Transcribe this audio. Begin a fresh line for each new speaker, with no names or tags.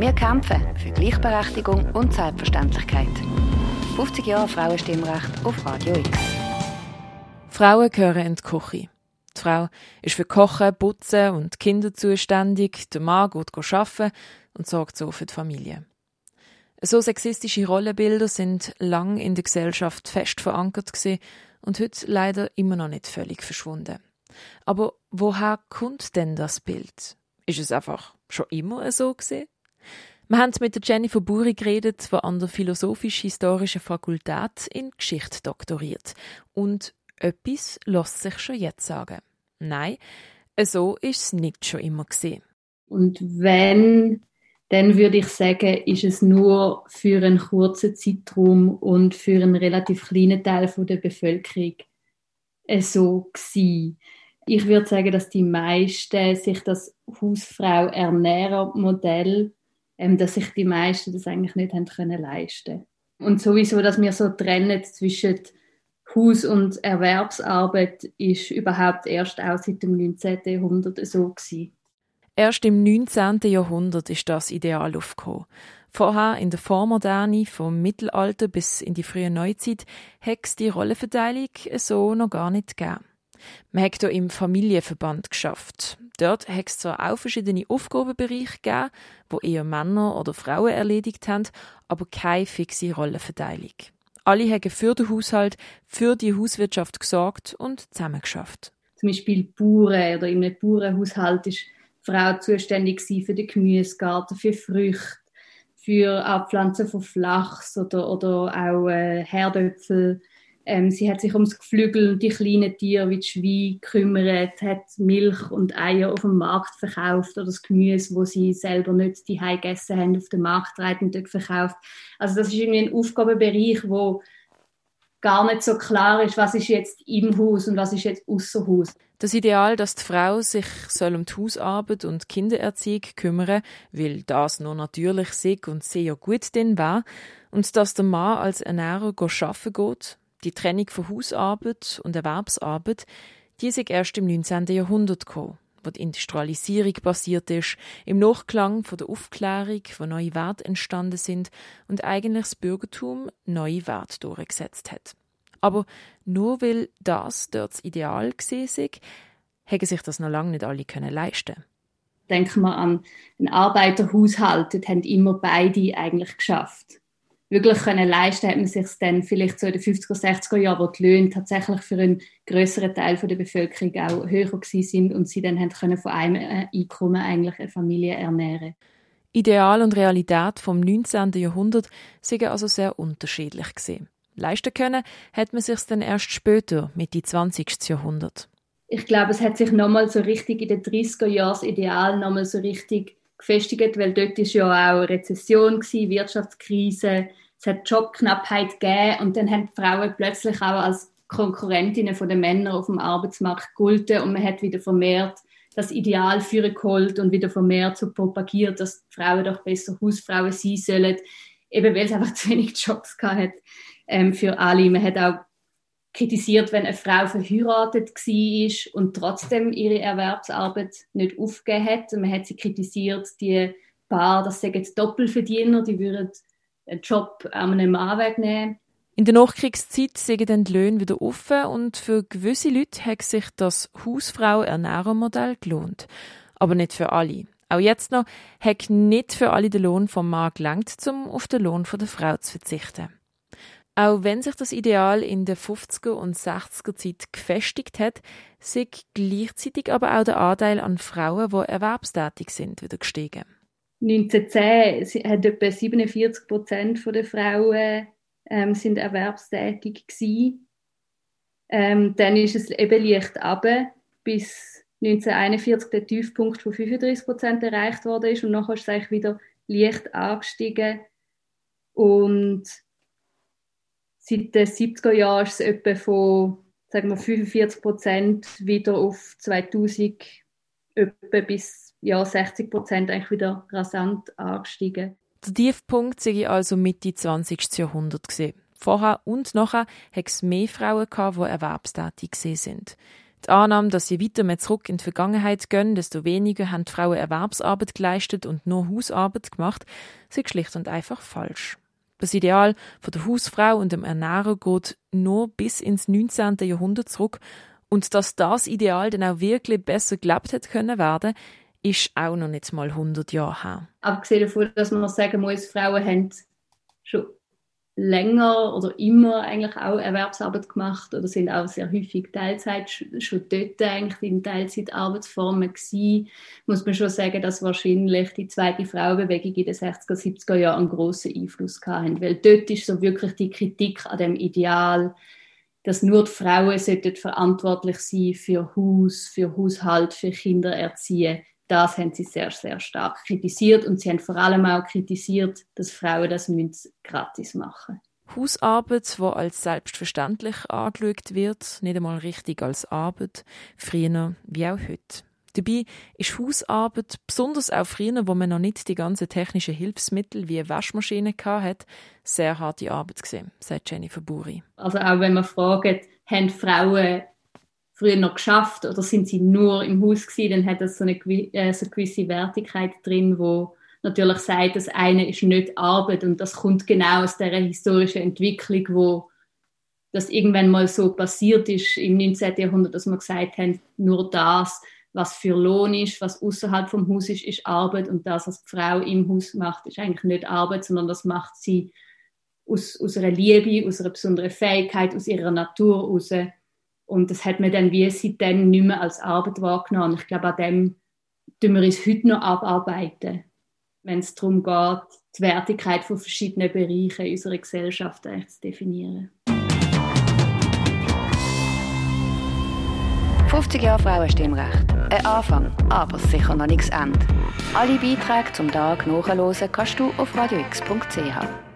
Wir kämpfen für Gleichberechtigung und Selbstverständlichkeit. 50 Jahre Frauenstimmrecht auf Radio X.
Frauen gehören in die Küche. Die Frau ist für Kochen, Putzen und Kinder zuständig, der Mann geht arbeiten und sorgt so für die Familie. So sexistische Rollenbilder sind lang in der Gesellschaft fest verankert und heute leider immer noch nicht völlig verschwunden. Aber woher kommt denn das Bild? Ist es einfach schon immer so gewesen? Wir haben mit der Jennifer Buri geredet, die an der Philosophisch-Historischen Fakultät in Geschichte doktoriert. Und etwas lässt sich schon jetzt sagen. Nein, so ist es nicht schon immer gesehen.
Und wenn, dann würde ich sagen, ist es nur für einen kurzen Zeitraum und für einen relativ kleinen Teil der Bevölkerung so gewesen. Ich würde sagen, dass die meisten sich das Hausfrau-Ernährer-Modell ähm, dass sich die meisten das eigentlich nicht haben können leisten Und sowieso, dass wir so trennen zwischen Haus- und Erwerbsarbeit, ist überhaupt erst auch seit dem 19. Jahrhundert so gewesen.
Erst im 19. Jahrhundert ist das Ideal aufgekommen. Vorher in der Vormoderne, vom Mittelalter bis in die frühe Neuzeit, hat es die Rollenverteilung so noch gar nicht gegeben. Man hat hier im Familienverband geschafft. Dort hat es zwar auch verschiedene Aufgabenbereiche gegeben, wo eher Männer oder Frauen erledigt haben, aber keine fixe Rollenverteilung. Alle haben für den Haushalt, für die Hauswirtschaft gesorgt und zusammengeschafft.
Zum Beispiel Bauern oder in einem Bauernhaushalt ist die Frau zuständig für den Gemüsegarten, für Früchte, für Abpflanzen von Flachs oder, oder auch äh, Herdöpfel ähm, sie hat sich ums Geflügel und die kleinen Tiere wie die Schweine gekümmert, hat Milch und Eier auf dem Markt verkauft oder das Gemüse, wo sie selber nicht die gegessen haben, auf den Markt und dort verkauft. Also das ist irgendwie ein Aufgabenbereich, wo gar nicht so klar ist, was ist jetzt im Haus und was ist jetzt außer Haus.
Das Ideal, dass die Frau sich soll um die Hausarbeit und Kindererziehung kümmern, weil das nur natürlich sich und sehr gut denn war, und dass der Mann als Ernährer arbeiten geht, die Trennung von Hausarbeit und Erwerbsarbeit, die ist erst im 19. Jahrhundert gekommen, wo die Industrialisierung passiert ist, im Nachklang von der Aufklärung, wo neue Werte entstanden sind und eigentlich das Bürgertum neue Werte durchgesetzt hat. Aber nur weil das dort das Ideal ist, hätten sich das noch lange nicht alle können leisten.
Denken wir an einen Arbeiterhaushalt, dort haben immer beide eigentlich geschafft wirklich können leisten, hat man sich dann vielleicht so in den 50er, 60er Jahren, wo die Löhne tatsächlich für einen größeren Teil der Bevölkerung auch höher gewesen sind und sie dann haben können von einem äh, Einkommen eigentlich eine Familie ernähren.
Ideal und Realität vom 19. Jahrhundert sind also sehr unterschiedlich gesehen. Leisten können hat man sich dann erst später, mit die 20. Jahrhundert.
Ich glaube, es hat sich nochmal so richtig in den 30er Jahren das Ideal nochmal so richtig gefestigt, weil dort ist ja auch Rezession gewesen, Wirtschaftskrise, es hat Jobknappheit gegeben und dann haben die Frauen plötzlich auch als Konkurrentinnen von den Männern auf dem Arbeitsmarkt gelten und man hat wieder vermehrt das Ideal für geholt und wieder vermehrt so propagiert, dass die Frauen doch besser Hausfrauen sein sollen, eben weil es einfach zu wenig Jobs gehabt ähm, für alle. Man hat auch kritisiert, wenn eine Frau verheiratet war und trotzdem ihre Erwerbsarbeit nicht aufgegeben hat. Und man hat sie kritisiert, die Paar, das sagen Doppelverdiener, die würden einen Job an einem Mann wegnehmen.
In der Nachkriegszeit sind dann die Löhne wieder offen und für gewisse Leute hat sich das Hausfrau-Ernährermodell gelohnt. Aber nicht für alle. Auch jetzt noch hat nicht für alle der Lohn vom Mann gelangt, um auf den Lohn der Frau zu verzichten. Auch wenn sich das Ideal in der 50er und 60er Zeit gefestigt hat, sind gleichzeitig aber auch der Anteil an Frauen, die erwerbstätig sind, wieder gestiegen.
1910 hat etwa 47 Prozent der Frauen ähm, sind erwerbstätig. Ähm, dann ist es eben leicht ab, bis 1941 der Tiefpunkt von 35 Prozent erreicht worden ist und nachher ist es eigentlich wieder leicht angestiegen und seit den 70er Jahren ist es etwa von sagen wir, 45 Prozent wieder auf 2000 etwa bis ja, 60 Prozent eigentlich wieder rasant angestiegen.
Der Tiefpunkt sei also Mitte 20. Jahrhundert gesehen. Vorher und nachher hat es mehr Frauen gehabt, die erwerbstätig sind. Die Annahme, dass je weiter wir zurück in die Vergangenheit gehen, desto weniger haben die Frauen Erwerbsarbeit geleistet und nur Hausarbeit gemacht, ist schlicht und einfach falsch. Das Ideal von der Hausfrau und dem Ernährer geht nur bis ins 19. Jahrhundert zurück und dass das Ideal dann auch wirklich besser gelebt hätte können werden, ist auch noch nicht mal 100 Jahre her.
Abgesehen davon, dass man sagen muss, Frauen haben schon länger oder immer eigentlich auch Erwerbsarbeit gemacht oder sind auch sehr häufig Teilzeit schon dort eigentlich in Teilzeitarbeitsformen gewesen, muss man schon sagen, dass wahrscheinlich die zweite Frauenbewegung in den 60er, 70er Jahren einen grossen Einfluss hatten, weil dort ist so wirklich die Kritik an dem Ideal, dass nur die Frauen verantwortlich sein für Haus, für Haushalt, für Kindererziehung das haben sie sehr, sehr stark kritisiert und sie haben vor allem auch kritisiert, dass Frauen das gratis machen
Hausarbeit, die als selbstverständlich angeschaut wird, nicht einmal richtig als Arbeit, früher wie auch heute. Dabei ist Hausarbeit, besonders auch früher, wo man noch nicht die ganzen technischen Hilfsmittel wie Waschmaschine hatte, sehr harte Arbeit gesehen, sagt Jennifer Buri.
Also auch wenn man fragt, haben Frauen früher noch geschafft oder sind sie nur im Haus gewesen, dann hat das so eine, äh, so eine gewisse Wertigkeit drin, wo natürlich sagt, das eine ist nicht Arbeit und das kommt genau aus der historischen Entwicklung, wo das irgendwann mal so passiert ist im 19. Jahrhundert, dass man gesagt haben, nur das, was für Lohn ist, was außerhalb vom Haus ist, ist Arbeit und das, was die Frau im Haus macht, ist eigentlich nicht Arbeit, sondern das macht sie aus, aus einer Liebe, aus einer besonderen Fähigkeit, aus ihrer Natur heraus und das hat man dann wie seitdem nicht mehr als Arbeit wahrgenommen. Ich glaube, an dem tun wir uns heute noch abarbeiten, wenn es darum geht, die Wertigkeit von verschiedenen Bereichen unserer Gesellschaft zu definieren.
50 Jahre Frauenstimmrecht. Ein Anfang, aber sicher noch nichts Ende. Alle Beiträge zum Tag nachhören kannst du auf radiox.ch.